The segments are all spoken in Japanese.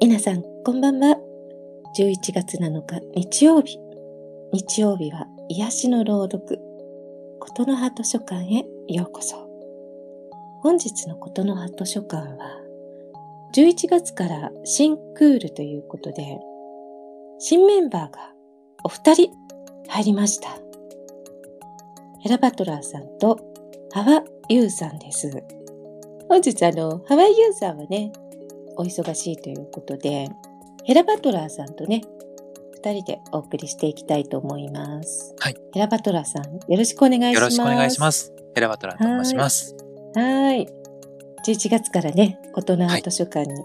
い。皆さん、こんばんは。11月7日、日曜日。日曜日は癒しの朗読。ことの葉図書館へようこそ。本日のことの葉図書館は、11月から新クールということで、新メンバーがお二人入りました。ヘラバトラーさんとハワユーさんです。本日あの、ハワイユーさんはね、お忙しいということで、ヘラバトラーさんとね、二人でお送りしていきたいと思います。はい。ヘラバトラーさん、よろしくお願いします。よろしくお願いします。ヘラバトラーと申します。はい。11月からね、ことの葉図書館に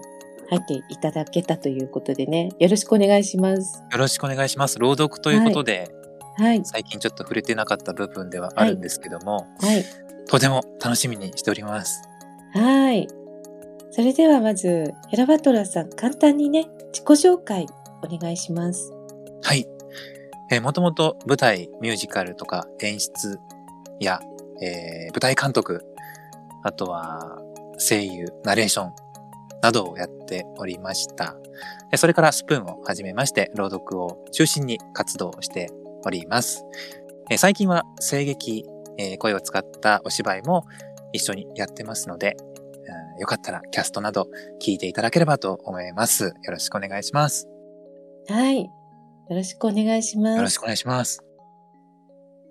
入っていただけたということでね、よろしくお願いします。よろしくお願いします。朗読ということで、はい。最近ちょっと触れてなかった部分ではあるんですけども、はい。とても楽しみにしております。はい。それではまず、ヘラバトラさん、簡単にね、自己紹介お願いします。はい。えもともと舞台、ミュージカルとか演出や、えー舞台監督、あとは声優、ナレーションなどをやっておりました。それからスプーンを始めまして、朗読を中心に活動しております。最近は声劇、声を使ったお芝居も一緒にやってますので、よかったらキャストなど聞いていただければと思います。よろしくお願いします。はい。よろしくお願いします。よろしくお願いします。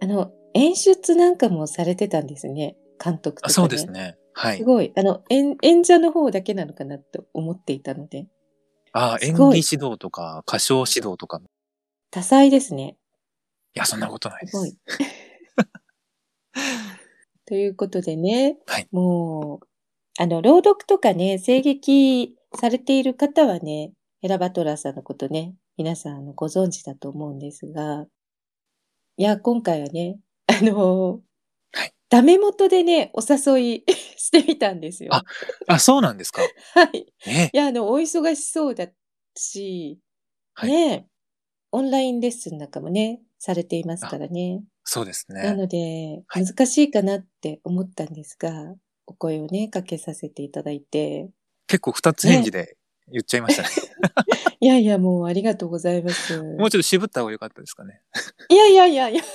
あの、演出なんかもされてたんですね。監督とか、ね。あそうです。ね。はい。すごい。あの、演演者の方だけなのかなと思っていたので。ああ、演技指導とか、歌唱指導とかも。多彩ですね。いや、そんなことないですす。ごい。ということでね、はいもう、あの、朗読とかね、声劇されている方はね、ヘラバトラーさんのことね、皆さんご存知だと思うんですが、いや、今回はね、あの、はいダメ元でね、お誘い してみたんですよ。ああ、そうなんですか。はい。えいや、あの、お忙しそうだし、はいね、オンラインレッスンなんかもね、されていますからね。そうですね。なので、はい難しいかなって思ったんですが、お声をね、かけさせていただいて、結構二つ返事で言っちゃいましたね。いやいや、もうありがとうございます。もうちょっと渋った方が良かったですかね。いやいやいやいや。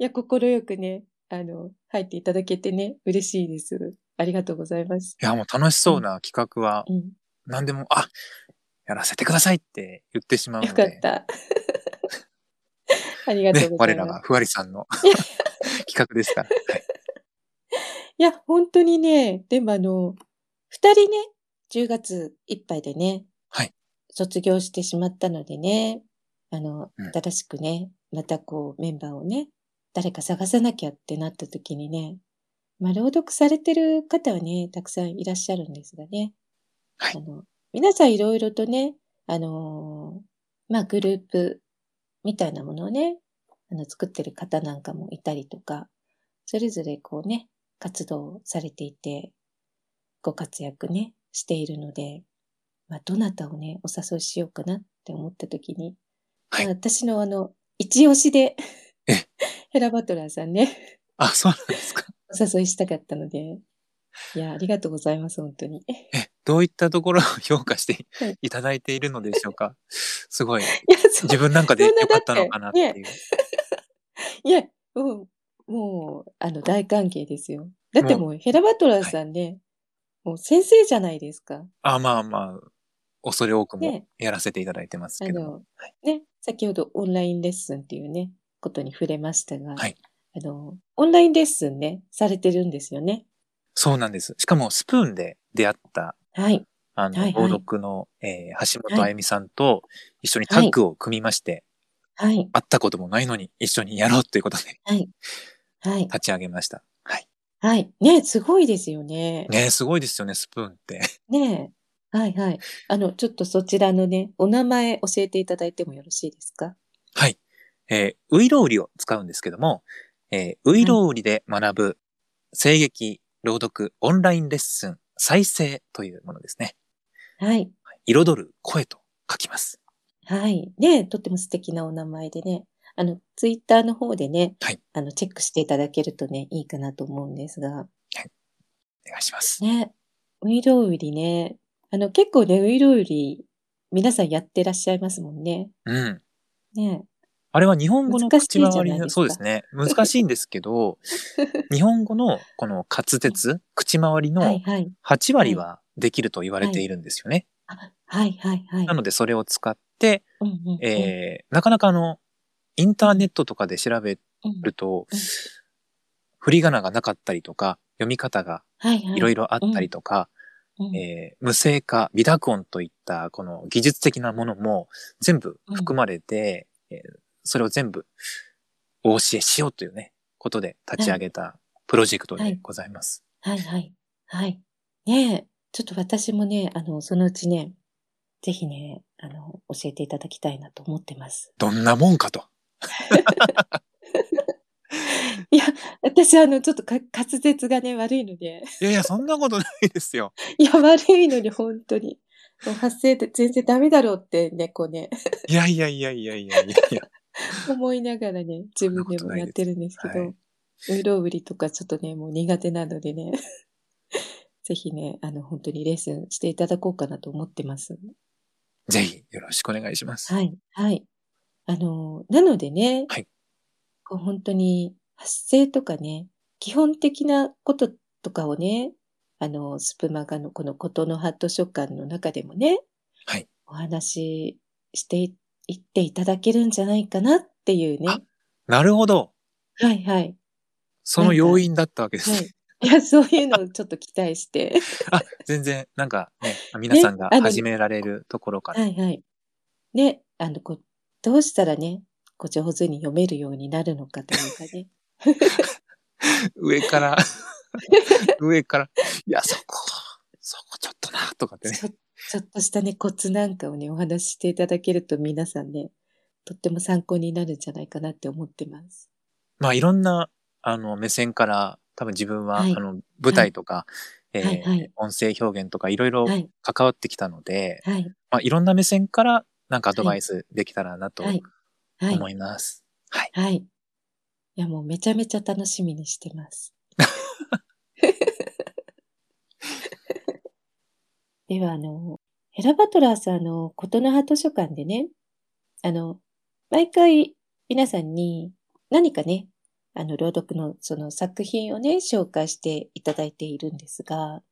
いや、心よくね、あの、入っていただけてね、嬉しいです。ありがとうございます。いや、もう楽しそうな企画は、うん。何でも、あ、やらせてくださいって言ってしまうので。よかった。ありがとねう、ございます。我らがふわりさんの企画ですから。はい。いや、本当にね、でもあの、二人ね、10月いっぱいでね、はい。卒業してしまったのでね、あの、うん。新しくね、またこうメンバーをね、誰か探さなきゃってなった時にね、まあ、朗読されてる方はね、たくさんいらっしゃるんですがね、はい。あの、皆さんいろいろとね、あのーまあ、グループみたいなものをね、あの、作ってる方なんかもいたりとか、それぞれこうね、活動されていて、ご活躍ね、しているので、まあ、どなたをね、お誘いしようかなって思った時に、はいまあ私のあの、一押しでえ、ヘラバトラーさんね、あ、そうなんですか。お誘いしたかったので、いや、ありがとうございます、本当に。え、どういったところを 評価してはいいただいているのでしょうか？すごい、い自分なんかでそんな良かったのかなっていう。いや、うん、もう、あの、大歓迎ですよ。だってもう、ヘラバトラーさんね、もう先生じゃないですか。あ、まあまあ、恐れ多くもねやらせていただいてますあけどね、先ほどオンラインレッスンっていうね、ことに触れましたが、はいあの、オンラインレッスンね、されてるんですよね。そうなんです。しかもスプーンで出会った、はい。あの、はいはい朗読の、えー橋本あゆみさんと一緒にタッグを組みまして、はい。会ったこともないのに一緒にやろうということではい。はい。立ち上げました。はい。はい。ね、すごいですよね。ねえすごいですよね、スプーンって。ねはいはい。あの、ちょっとそちらのね、お名前教えていただいてもよろしいですか？はい。えー、ウイロウリを使うんですけども、えー、ウイロウリで学ぶ声劇、朗読、オンラインレッスン、再生というものですね。はい。彩る声と書きます。はい。ねとっても素敵なお名前でね。あの、ツイッターの方でね、はいあの、チェックしていただけるとね、いいかなと思うんですが、お願いします。ね、ウイロウリね、あの、結構ね、ウイロウリ、皆さんやってらっしゃいますもんね。うん。ね。あれは日本語の口回りの、そうですね。難しいんですけど、日本語のこの滑舌、口回りのはいはい。8割はできると言われているんですよね。あはいはいはい。なのでそれを使って、うんうんうんえーなかなかあの、インターネットとかで調べうんるとうん、振り仮名がなかったりとか、読み方がはいはい。いろいろあったりとか、うんえー無声化、微濁音といったこの技術的なものも全部含まれて、えーそれを全部お教えしようというね、ことで立ち上げたプロジェクトでございます。はいはい。はい。ねえ、ちょっと私もね、あの、そのうちね、ぜひね、あの、教えていただきたいなと思ってます。どんなもんかと。いや、私あの、ちょっとか滑舌がね、悪いので、いやいや、そんなことないですよ。いや、悪いのに、本当に。発声って全然ダメだろうってね、こうね、いやいやいやいやいやいや。思いながらね、自分でもやってるんですけど、そんなこウイロウリとかちょっとね、もう苦手なのでね、ぜひね、あの、本当にレッスンしていただこうかなと思ってます。ぜひよろしくお願いします。はい、はい。あの、なのでね、はいこう本当に発声とかね、基本的なこととかをね、あの、スプマガのこのことの葉図書館の中でもね、はいお話ししていっていただけるんじゃないかなっていうね。あなるほど。はいはい。その要因だったわけですね。はい。いや、そういうのをちょっと期待して。あ、全然、なんかね、皆さんが始められるところから。はいはい。で、あの、こう、どうしたらね、こう上手に読めるようになるのかというかね。上から、上から、いや、そこ、そこちょっとな、とかってね。ちょっとしたね、コツなんかをね、お話ししていただけると皆さんね、とっても参考になるんじゃないかなって思ってます。まあ、いろんな、あの、目線から、多分自分は、はい。あの、舞台とか、えーはい。はい。音声表現とかいろいろはい、関わってきたので、はい、まあ、いろんな目線から、なんかアドバイスできたらなとはい、はい、思います。はい。はい。いや、もうめちゃめちゃ楽しみにしてます。では、あの、ヘラバトラーさんのことの葉図書館でね、あの、毎回皆さんに何かね、あの、朗読のその作品をね、紹介していただいているんですが、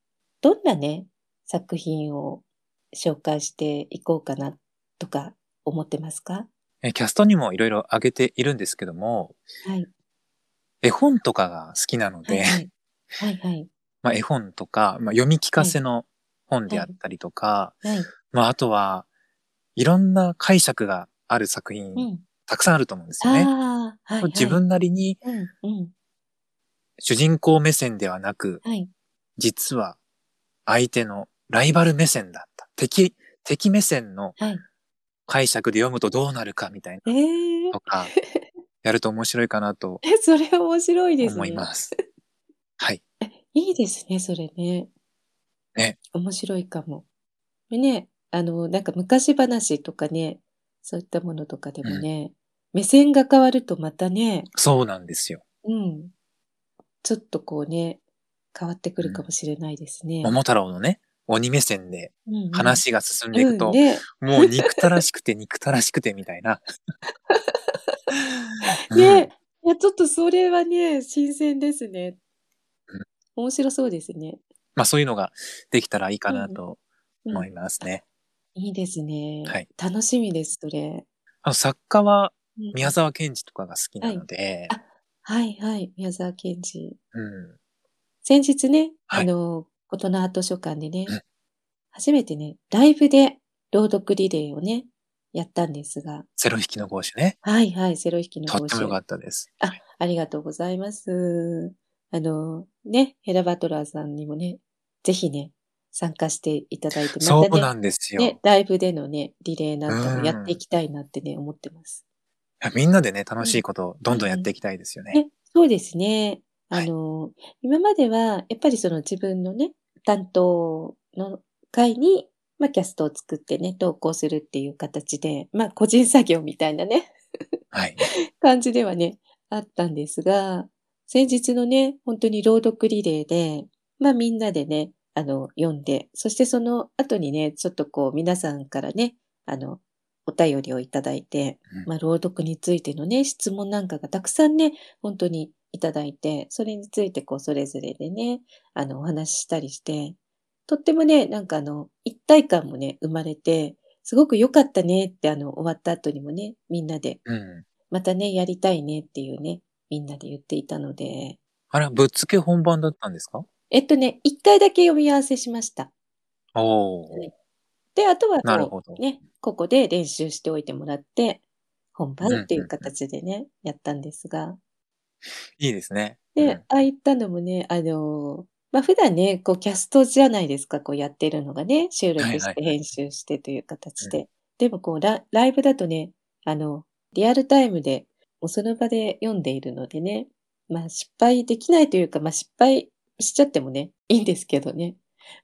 どんなね、作品を紹介していこうかなとか思ってますか？えーキャストにもいろいろ挙げているんですけども、はい。絵本とかが好きなので、はいはい。はいはい。まあ、絵本とか、まあ、読み聞かせの本であったりとか、はい。まあ、あとは、いろんな解釈がある作品、うん。たくさんあると思うんですよね。ああ、はい、はい。自分なりにうん、うん。主人公目線ではなく、はい。実は相手のライバル目線だった。敵、敵目線のはい。解釈で読むとどうなるかみたいなええとか、やると面白いかなと え、それ面白いですね。思います。はい。いいですね、それね。ね。面白いかも。でね、あの、なんか昔話とかね、そういったものとかでもね、目線が変わるとまたね、そうなんですよ。うん。ちょっとこうね、変わってくるかもしれないですね。桃太郎のね、鬼目線でうんうん話が進んでいくと、うんね、もう憎たらしくて憎たらしくてみたいな。うんね、いや、ちょっとそれはね、新鮮ですねうん。面白そうですね。まあそういうのができたらいいかなとうん思いますね。いいですね。はい楽しみです、それ。あの作家はうん宮沢賢治とかが好きなので、あはいはい、宮沢賢治。うん、先日ね、はいあの、琴の葉図書館でね、うん初めてね、ライブで朗読リレーをね、やったんですが、セロ弾きの号首ね。はいはい、セロ弾きの帽子とっても良かったです。あ、ありがとうございます。あの、ね、ヘラバトラーさんにもね、ぜひね、参加していただいて、そうまたね、なんですよ。ね、ライブでのね、リレーなんかもやっていきたいなってね、思ってます。みんなでね、楽しいことをどんどんやっていきたいですよね。ね、そうですね。あはいの、今までは、やっぱりその自分のね、担当の会に、まあ、キャストを作ってね、投稿するっていう形で、まあ、個人作業みたいなね、はい。感じではね、あったんですが、先日のね、本当に朗読リレーで、まあみんなでね、あの、読んで、そしてその後にね、ちょっとこう皆さんからね、あの、お便りをいただいて、うんまあ朗読についてのね、質問なんかがたくさんね、本当にいただいて、それについてこうそれぞれでね、あの、お話ししたりして、とってもね、なんかあの、一体感もね、生まれて、すごく良かったねってあの、終わった後にもね、みんなで、うん。またね、やりたいねっていうね、みんなで言っていたので、あれ、ぶっつけ本番だったんですか？えっとね、一回だけ読み合わせしました。おー。はいで、あとはなるほどこう、ね、ここで練習しておいてもらって、本番っていう形でね、やったんですが。いいですね。で、うんああいったのもね、あの、まあ、普段ね、こう、キャストじゃないですか、こうやってるのがね、収録はいはいはいして編集してという形で。でもこうラ、ライブだとね、あの、リアルタイムで、もうその場で読んでいるのでね、まあ失敗できないというか、まあ失敗しちゃってもね、いいんですけどね。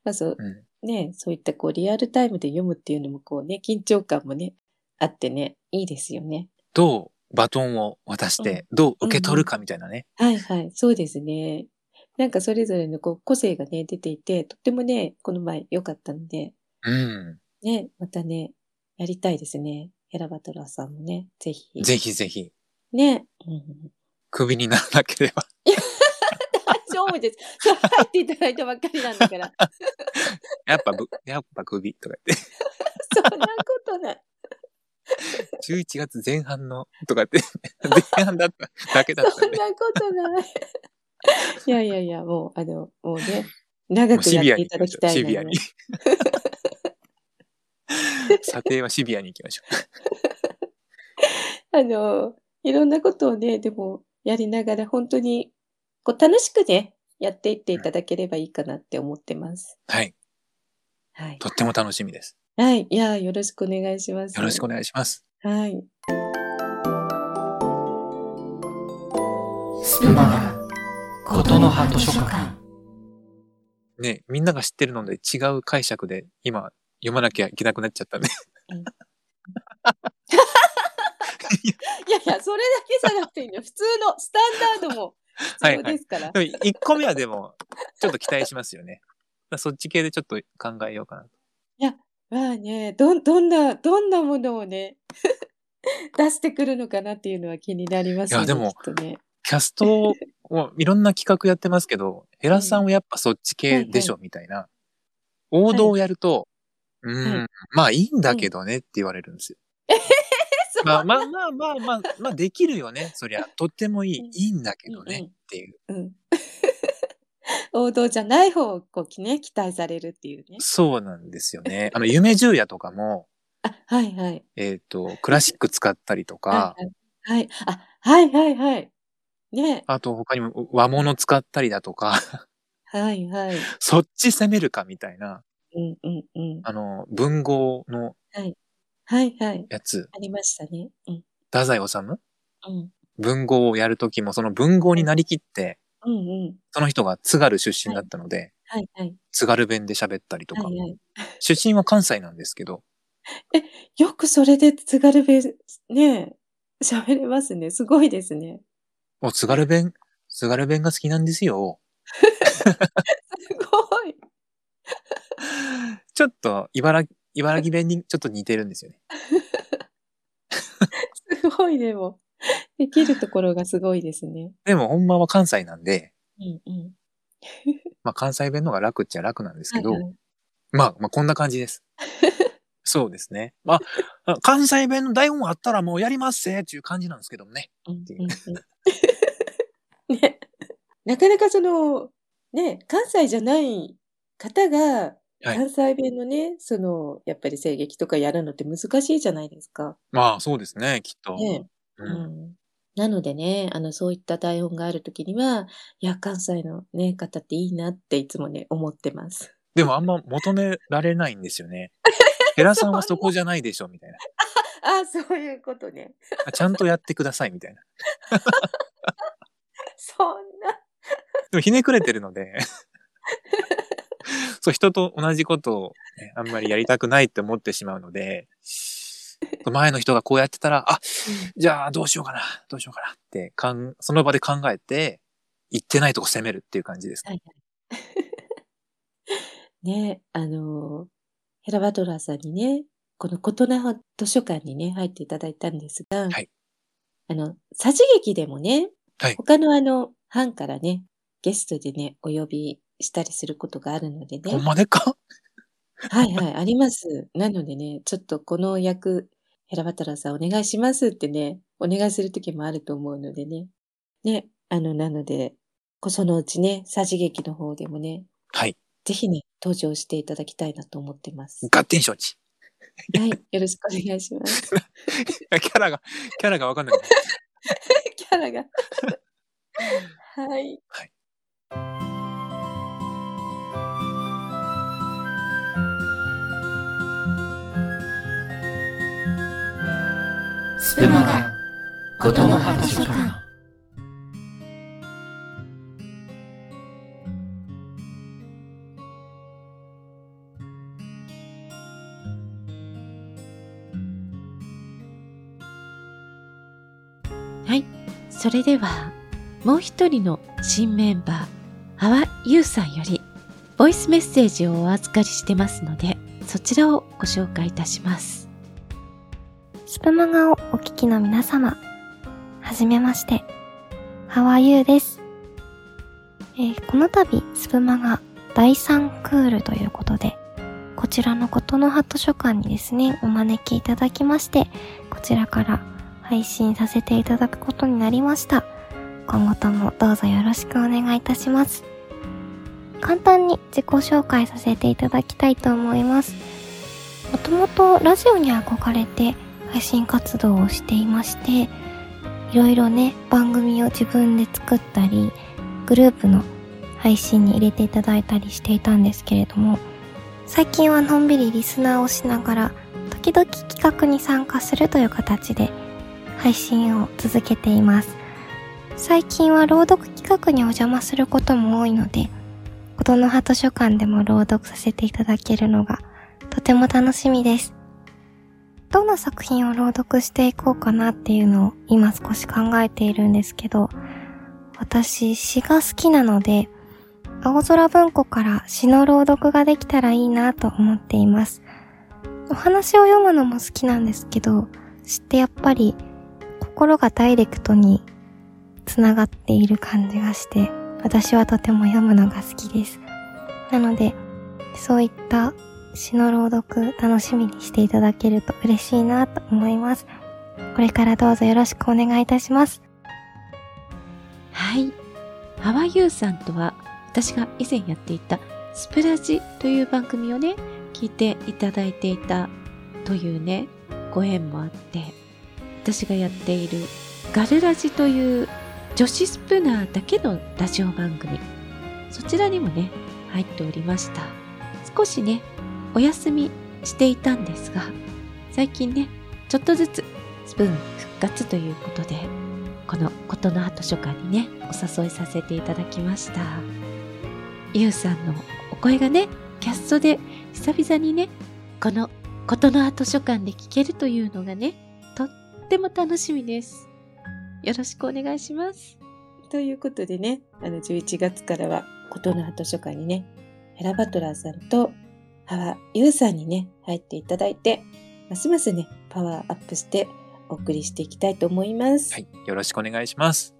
まあそう、うんね、そういったこうリアルタイムで読むっていうのもこうね、緊張感もね、あってね、いいですよね。どうバトンを渡して、どう受け取るかみたいなね。はいはい、そうですね。なんかそれぞれのこう個性がね、出ていて、とってもね、この前良かったので、うん。ね、またね、やりたいですね。ヘラバトラーさんもね、ぜひ。ぜひぜひ、ね。うん、クビにならなければ。大丈夫です。そう入っていただいたばっかりなんだから。やっぱぶ、やっぱクビとか言って。そんなことない。11月前半の、とかって、前半だった、だけだったんで。そんなことない。いやいやいや、もう、あの、もうね、長くやっていただき。たいシビアに。査定はシビアに行きましょうあの、いろんなことをね、でも、やりながら、本当に、こう、楽しくね、やっていっていただければいいかなって思ってます。はい。はい。とっても楽しみです。はい。いや、よろしくお願いします。よろしくお願いします。はい。スプマガことの葉図書館ね、みんなが知ってるので違う解釈で今読まなきゃいけなくなっちゃったんで。いやいや、それだけじゃなくていいのよ。普通のスタンダードも必要ですから。でも1個目はでも、ちょっと期待しますよね。そっち系でちょっと考えようかなと。まあね、どん、どんな、どんなものをね、出してくるのかなっていうのは気になりますよね。いやでもきっとね。キャストをいろんな企画やってますけど、ヘラさんはやっぱそっち系でしょ、みたいな。王道をやると、うーん、はいまあいいんだけどねって言われるんですよ。まあまあまあまあまあ、まあできるよね。そりゃ、とってもいい、うんいいんだけどうんうんねっていう。うん。王道じゃない方をこうね、期待されるっていうね。そうなんですよね。あの、夢十夜とかも、あ、はいはい。えっ、と、クラシック使ったりとか、はいはい。はい。あ、はいはいはい。ね。あと他にも和物使ったりだとか、はいはい。そっち攻めるかみたいな、うんうんうん。あの、文豪のはいはい。やつ、ありましたね。うん。太宰治？うん。文豪をやるときも、その文豪になりきって、うんうん。その人が津軽出身だったので、はいはい。津軽弁で喋ったりとか、はいはい。出身は関西なんですけど、よくそれで津軽弁、ね、喋れますね。すごいですね。もう津軽弁、津軽弁が好きなんですよ。すごい。ちょっと茨城、茨城弁にちょっと似てるんですよね。すごいでも。できるところがすごいですね。でも、ほんまは関西なんで、うんうん。まあ関西弁の方が楽っちゃ楽なんですけど、はいはいまあ、まあこんな感じです。そうですね。まあ、関西弁の台本あったらもうやりますせっていう感じなんですけどもね。うんていううんうんね、なかなかその、ね、関西じゃない方が、はい関西弁のね、その、やっぱり声劇とかやるのって難しいじゃないですか。まあそうですね、きっと。ねう、うんん。なのでね、あの、そういった台本があるときには、いや、関西のね、方っていいなっていつもね、思ってます。でもあんま求められないんですよね。ヘラさんはそこじゃないでしょ、みたいな。あ あ、そういうことね。あちゃんとやってください、みたいな。そんな。でもひねくれてるので、そう、人と同じことを、ね、あんまりやりたくないって思ってしまうので、前の人がこうやってたら、あ、じゃあどうしようかな、どうしようかなってかん、その場で考えて、行ってないとこ攻めるっていう感じですね。はいはい。ね、あの、ヘラバトラーさんにね、この琴名図書館にね、入っていただいたんですが、はいあの、さじ劇でもね、はい他のあの、班からね、ゲストでね、お呼びしたりすることがあるのでね。ほんまでか？はいはい、あります。なのでね、ちょっとこの役、ヘラバトラーさんお願いしますってね、お願いするときもあると思うのでね。ね、あの、なので、こそのうちね、さじ劇の方でもね、はい。ぜひね、登場していただきたいなと思ってます。合点承知。はい、よろしくお願いします。キャラが、キャラがわかんない。キャラが。はい。スプマガ琴の図書館はい。それでは、もう一人の新メンバー、ハワユウさんより、ボイスメッセージをお預かりしてますので、そちらをご紹介いたします。スプマガをお聞きの皆様、はじめまして、ハワユーです。えーこの度、スプマガ第3クールということで、こちらのことの葉図書館にですね、お招きいただきまして、こちらから配信させていただくことになりました。今後ともどうぞよろしくお願いいたします。簡単に自己紹介させていただきたいと思います。もともとラジオに憧れて配信活動をしていまして、いろいろね、番組を自分で作ったり、グループの配信に入れていただいたりしていたんですけれども、最近はのんびりリスナーをしながら、時々企画に参加するという形で配信を続けています。最近は朗読企画にお邪魔することも多いので、琴の葉図書館でも朗読させていただけるのがとても楽しみです。どんな作品を朗読していこうかなっていうのを今少し考えているんですけど、私詩が好きなので、青空文庫から詩の朗読ができたらいいなと思っています。お話を読むのも好きなんですけど、詩ってやっぱり心がダイレクトにつながっている感じがして、私はとても読むのが好きです。なので、そういった詩の朗読楽しみにしていただけると嬉しいなと思います。これからどうぞよろしくお願いいたします。はい。ハワユーさんとは、私が以前やっていたスプラジという番組をね、聞いていただいていたというね、ご縁もあって、私がやっているガルラジという女子スプナーだけのラジオ番組、そちらにもね、入っておりました。少しね、お休みしていたんですが、最近ね、ちょっとずつスプーン復活ということで、この琴の葉図書館にね、お誘いさせていただきました。ゆうさんのお声がね、キャストで久々にね、この琴の葉図書館で聞けるというのがね、とっても楽しみです。よろしくお願いします。ということでね、あの11月からは琴の葉図書館にね、ヘラバトラーさんとハワユウさんにね、入っていただいて、ますますね、パワーアップしてお送りしていきたいと思います。はい。よろしくお願いします。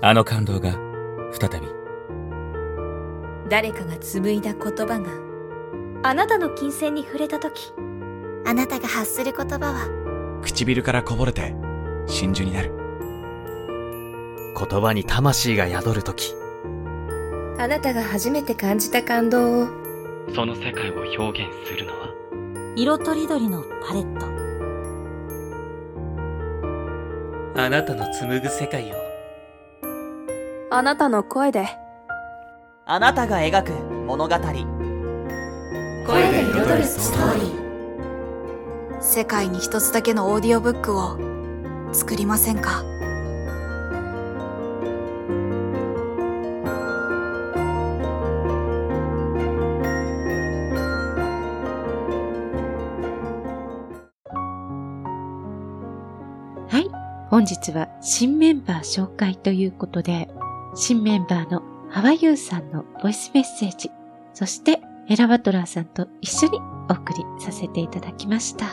あの感動が再び誰かが紡いだ言葉があなたの金銭に触れた時あなたが発する言葉は、唇からこぼれて真珠になる。言葉に魂が宿るとき、あなたが初めて感じた感動を。その世界を表現するのは？色とりどりのパレット。あなたの紡ぐ世界を。あなたの声で。あなたが描く物語。声で彩るストーリー。世界に一つだけのオーディオブックを作りませんか？本日は新メンバー紹介ということで、新メンバーのハワユーさんのボイスメッセージ、そしてエラバトラーさんと一緒にお送りさせていただきました。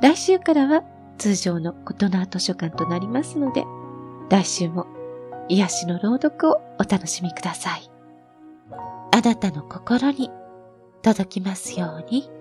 来週からは通常のことの図書館となりますので、来週も癒しの朗読をお楽しみください。あなたの心に届きますように。